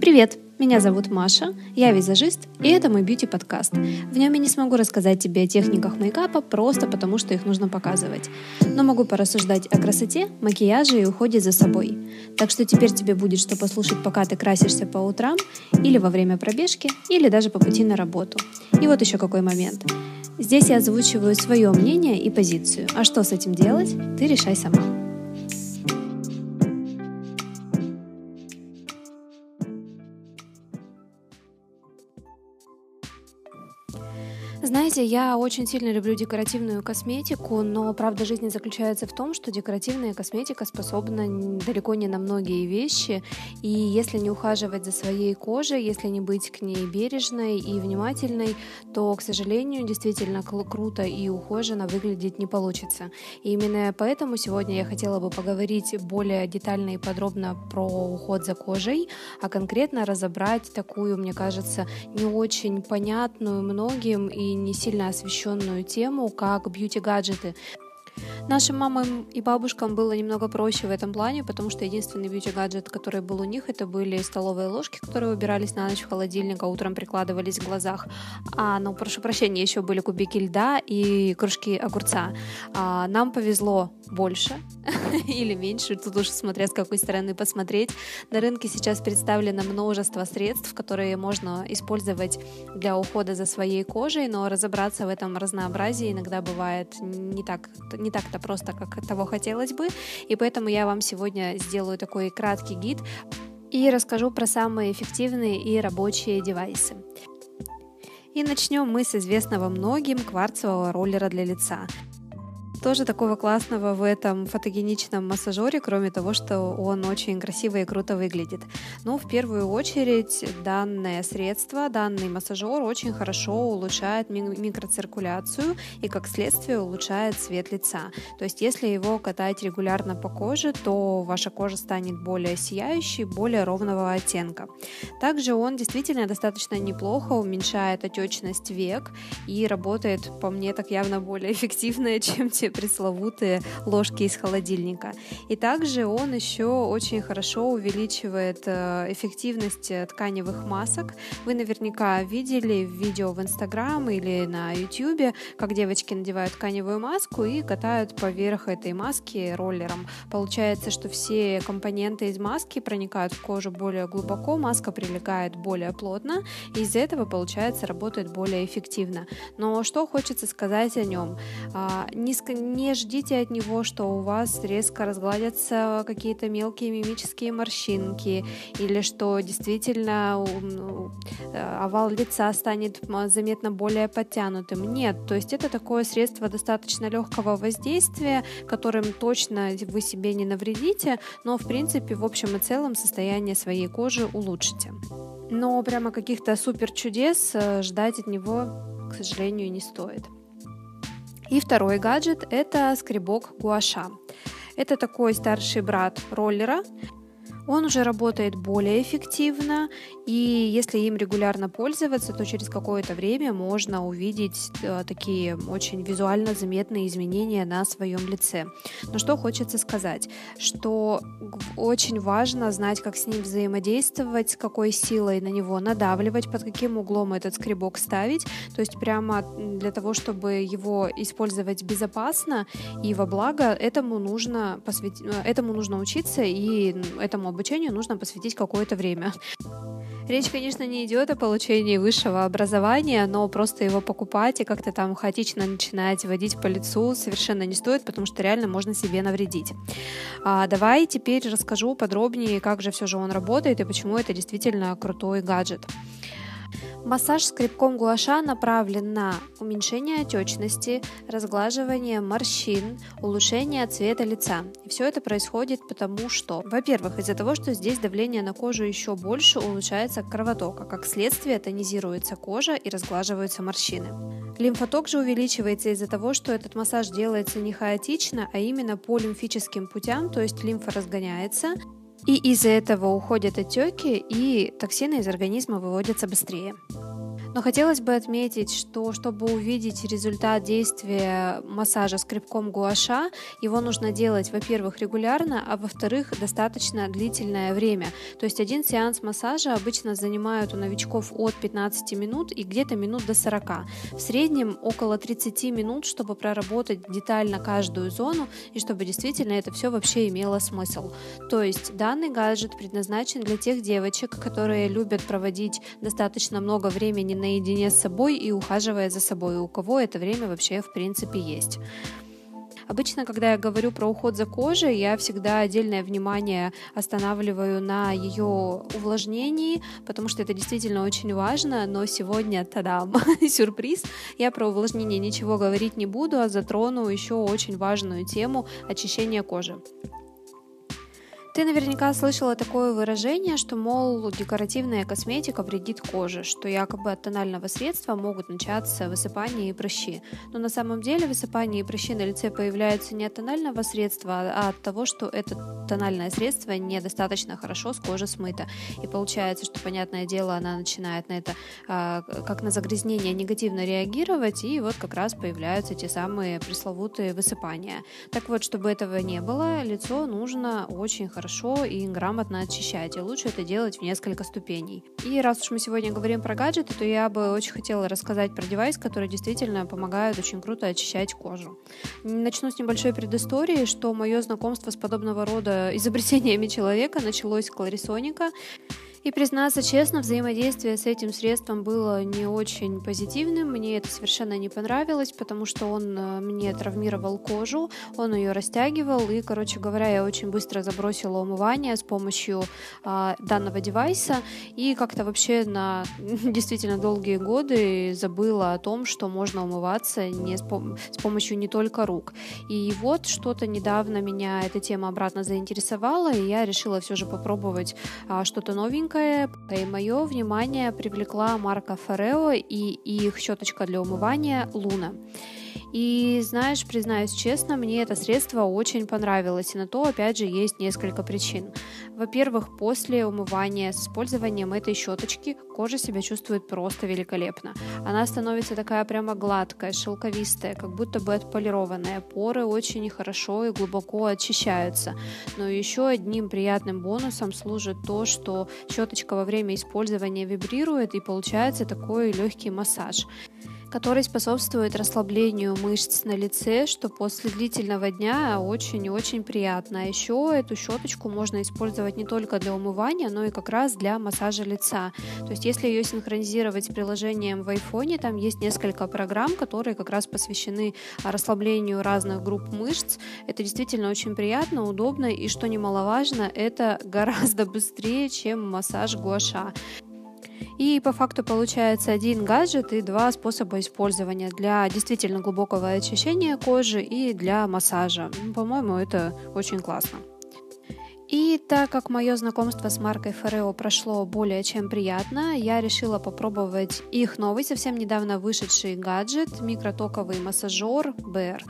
Привет! Меня зовут Маша, я визажист, и это мой бьюти-подкаст. В нем я не смогу рассказать тебе о техниках мейкапа просто потому, что их нужно показывать. Но могу порассуждать о красоте, макияже и уходе за собой. Так что теперь тебе будет что послушать, пока ты красишься по утрам, или во время пробежки, или даже по пути на работу. И вот еще какой момент. Здесь я озвучиваю свое мнение и позицию. А что с этим делать, ты решай сама. Знаете, я очень сильно люблю декоративную косметику, но правда жизни заключается в том, что декоративная косметика способна далеко не на многие вещи, и если не ухаживать за своей кожей, если не быть к ней бережной и внимательной, то, к сожалению, действительно круто и ухоженно выглядеть не получится. И именно поэтому сегодня я хотела бы поговорить более детально и подробно про уход за кожей, а конкретно разобрать такую, мне кажется, не очень понятную многим и не сильно освещенную тему, как бьюти-гаджеты. Нашим мамам и бабушкам было немного проще в этом плане, потому что единственный бьюти-гаджет, который был у них, это были столовые ложки, которые убирались на ночь в холодильник, а утром прикладывались в глазах. А, ну, прошу прощения, еще были кубики льда и кружки огурца. А, нам повезло больше или меньше, тут уж смотря с какой стороны посмотреть. На рынке сейчас представлено множество средств, которые можно использовать для ухода за своей кожей, но разобраться в этом разнообразии иногда бывает не так, не так-то просто, как того хотелось бы. И поэтому я вам сегодня сделаю такой краткий гид и расскажу про самые эффективные и рабочие девайсы. И начнем мы с известного многим кварцевого роллера для лица – тоже такого классного в этом фотогеничном массажере, кроме того, что он очень красиво и круто выглядит. Ну, в первую очередь, данное средство, данный массажер очень хорошо улучшает микроциркуляцию и, как следствие, улучшает цвет лица. То есть, если его катать регулярно по коже, то ваша кожа станет более сияющей, более ровного оттенка. Также он действительно достаточно неплохо уменьшает отечность век и работает, по мне, так явно более эффективно, чем те пресловутые ложки из холодильника. И также он еще очень хорошо увеличивает э, эффективность тканевых масок. Вы наверняка видели видео в Инстаграм или на Ютьюбе, как девочки надевают тканевую маску и катают поверх этой маски роллером. Получается, что все компоненты из маски проникают в кожу более глубоко, маска прилегает более плотно, и из-за этого, получается, работает более эффективно. Но что хочется сказать о нем? А, низко, не ждите от него, что у вас резко разгладятся какие-то мелкие мимические морщинки, или что действительно ну, овал лица станет заметно более подтянутым. Нет, то есть это такое средство достаточно легкого воздействия, которым точно вы себе не навредите, но в принципе в общем и целом состояние своей кожи улучшите. Но прямо каких-то супер чудес э, ждать от него, к сожалению, не стоит. И второй гаджет – это скребок гуаша. Это такой старший брат роллера, он уже работает более эффективно, и если им регулярно пользоваться, то через какое-то время можно увидеть э, такие очень визуально заметные изменения на своем лице. Но что хочется сказать, что очень важно знать, как с ним взаимодействовать, с какой силой на него надавливать, под каким углом этот скребок ставить, то есть прямо для того, чтобы его использовать безопасно и во благо, этому нужно, посвятить, э, этому нужно учиться и этому обучению нужно посвятить какое-то время. Речь, конечно, не идет о получении высшего образования, но просто его покупать и как-то там хаотично начинать водить по лицу совершенно не стоит, потому что реально можно себе навредить. А, давай теперь расскажу подробнее, как же все же он работает и почему это действительно крутой гаджет. Массаж скребком гуаша направлен на уменьшение отечности, разглаживание морщин, улучшение цвета лица. И все это происходит потому, что, во-первых, из-за того, что здесь давление на кожу еще больше, улучшается кровоток, а как следствие тонизируется кожа и разглаживаются морщины. Лимфоток же увеличивается из-за того, что этот массаж делается не хаотично, а именно по лимфическим путям, то есть лимфа разгоняется, и из-за этого уходят отеки, и токсины из организма выводятся быстрее. Но хотелось бы отметить, что чтобы увидеть результат действия массажа скребком гуаша, его нужно делать, во-первых, регулярно, а во-вторых, достаточно длительное время. То есть один сеанс массажа обычно занимает у новичков от 15 минут и где-то минут до 40. В среднем около 30 минут, чтобы проработать детально каждую зону и чтобы действительно это все вообще имело смысл. То есть данный гаджет предназначен для тех девочек, которые любят проводить достаточно много времени наедине с собой и ухаживая за собой, у кого это время вообще в принципе есть. Обычно, когда я говорю про уход за кожей, я всегда отдельное внимание останавливаю на ее увлажнении, потому что это действительно очень важно, но сегодня, тадам, сюрприз, я про увлажнение ничего говорить не буду, а затрону еще очень важную тему очищения кожи. Ты наверняка слышала такое выражение, что, мол, декоративная косметика вредит коже, что якобы от тонального средства могут начаться высыпания и прыщи. Но на самом деле высыпания и прыщи на лице появляются не от тонального средства, а от того, что это тональное средство недостаточно хорошо с кожи смыто. И получается, что, понятное дело, она начинает на это, а, как на загрязнение, негативно реагировать, и вот как раз появляются те самые пресловутые высыпания. Так вот, чтобы этого не было, лицо нужно очень хорошо хорошо и грамотно очищать, и лучше это делать в несколько ступеней. И раз уж мы сегодня говорим про гаджеты, то я бы очень хотела рассказать про девайс, который действительно помогает очень круто очищать кожу. Начну с небольшой предыстории, что мое знакомство с подобного рода изобретениями человека началось с Кларисоника. И признаться честно, взаимодействие с этим средством было не очень позитивным. Мне это совершенно не понравилось, потому что он э, мне травмировал кожу, он ее растягивал. И, короче говоря, я очень быстро забросила умывание с помощью а, данного девайса. И как-то вообще на действительно долгие годы забыла о том, что можно умываться не с, пом- с помощью не только рук. И вот что-то недавно меня эта тема обратно заинтересовала, и я решила все же попробовать а, что-то новенькое новенькое, и мое внимание привлекла марка Фарео и их щеточка для умывания Луна. И знаешь, признаюсь честно, мне это средство очень понравилось, и на то, опять же, есть несколько причин. Во-первых, после умывания с использованием этой щеточки кожа себя чувствует просто великолепно. Она становится такая прямо гладкая, шелковистая, как будто бы отполированная. Поры очень хорошо и глубоко очищаются. Но еще одним приятным бонусом служит то, что щеточка во время использования вибрирует и получается такой легкий массаж который способствует расслаблению мышц на лице, что после длительного дня очень и очень приятно. А еще эту щеточку можно использовать не только для умывания, но и как раз для массажа лица. То есть если ее синхронизировать с приложением в айфоне, там есть несколько программ, которые как раз посвящены расслаблению разных групп мышц. Это действительно очень приятно, удобно и, что немаловажно, это гораздо быстрее, чем массаж гуаша. И по факту получается один гаджет и два способа использования для действительно глубокого очищения кожи и для массажа. По-моему, это очень классно. И так как мое знакомство с маркой Форео прошло более чем приятно, я решила попробовать их новый, совсем недавно вышедший гаджет, микротоковый массажер BR.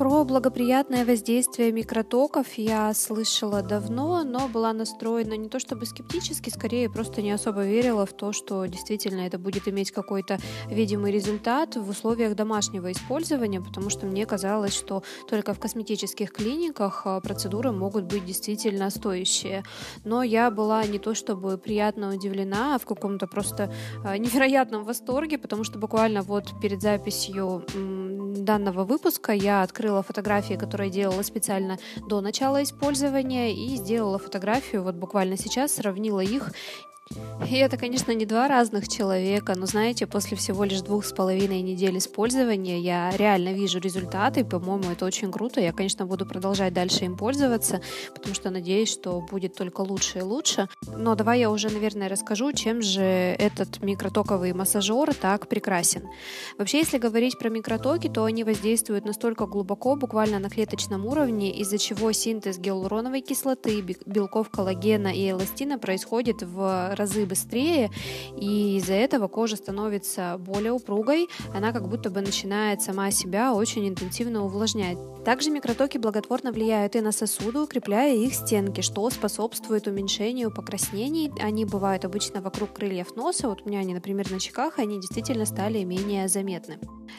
Про благоприятное воздействие микротоков я слышала давно, но была настроена не то чтобы скептически, скорее просто не особо верила в то, что действительно это будет иметь какой-то видимый результат в условиях домашнего использования, потому что мне казалось, что только в косметических клиниках а, процедуры могут быть действительно стоящие. Но я была не то чтобы приятно удивлена, а в каком-то просто а, невероятном восторге, потому что буквально вот перед записью данного выпуска я открыла фотографии, которые делала специально до начала использования, и сделала фотографию. Вот буквально сейчас, сравнила их и это, конечно, не два разных человека, но, знаете, после всего лишь двух с половиной недель использования я реально вижу результаты, по-моему, это очень круто. Я, конечно, буду продолжать дальше им пользоваться, потому что надеюсь, что будет только лучше и лучше. Но давай я уже, наверное, расскажу, чем же этот микротоковый массажер так прекрасен. Вообще, если говорить про микротоки, то они воздействуют настолько глубоко, буквально на клеточном уровне, из-за чего синтез гиалуроновой кислоты, белков коллагена и эластина происходит в разы быстрее, и из-за этого кожа становится более упругой, она как будто бы начинает сама себя очень интенсивно увлажнять. Также микротоки благотворно влияют и на сосуды, укрепляя их стенки, что способствует уменьшению покраснений. Они бывают обычно вокруг крыльев носа, вот у меня они, например, на щеках, они действительно стали менее заметны.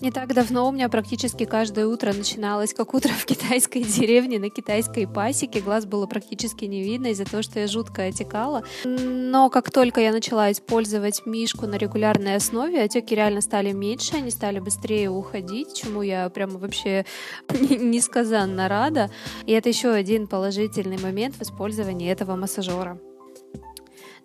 Не так давно у меня практически каждое утро начиналось как утро в китайской деревне на китайской пасеке. Глаз было практически не видно из-за того, что я жутко отекала. Но как только я начала использовать мишку на регулярной основе, отеки реально стали меньше, они стали быстрее уходить, чему я прямо вообще несказанно рада. И это еще один положительный момент в использовании этого массажера.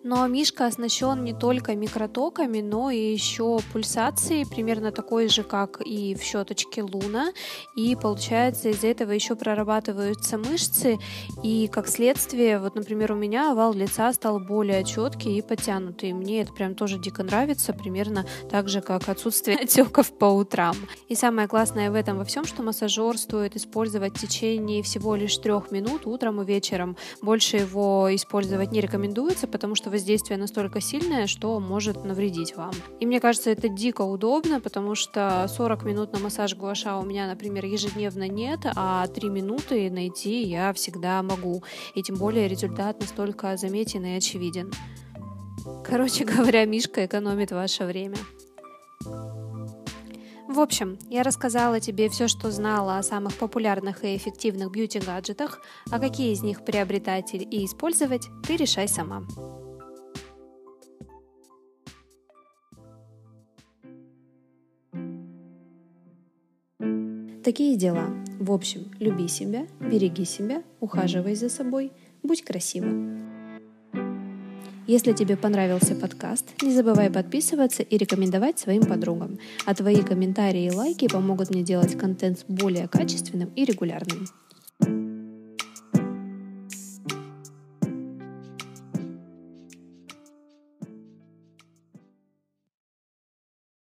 Но Мишка оснащен не только микротоками, но и еще пульсацией, примерно такой же, как и в щеточке Луна. И получается, из-за этого еще прорабатываются мышцы. И как следствие, вот, например, у меня овал лица стал более четкий и подтянутый. Мне это прям тоже дико нравится, примерно так же, как отсутствие отеков по утрам. И самое классное в этом во всем, что массажер стоит использовать в течение всего лишь трех минут утром и вечером. Больше его использовать не рекомендуется, потому что воздействие настолько сильное, что может навредить вам. И мне кажется, это дико удобно, потому что 40 минут на массаж гуаша у меня, например, ежедневно нет, а 3 минуты найти я всегда могу. И тем более результат настолько заметен и очевиден. Короче говоря, Мишка экономит ваше время. В общем, я рассказала тебе все, что знала о самых популярных и эффективных бьюти-гаджетах, а какие из них приобретать и использовать, ты решай сама. Такие дела. В общем, люби себя, береги себя, ухаживай за собой, будь красивым. Если тебе понравился подкаст, не забывай подписываться и рекомендовать своим подругам. А твои комментарии и лайки помогут мне делать контент более качественным и регулярным.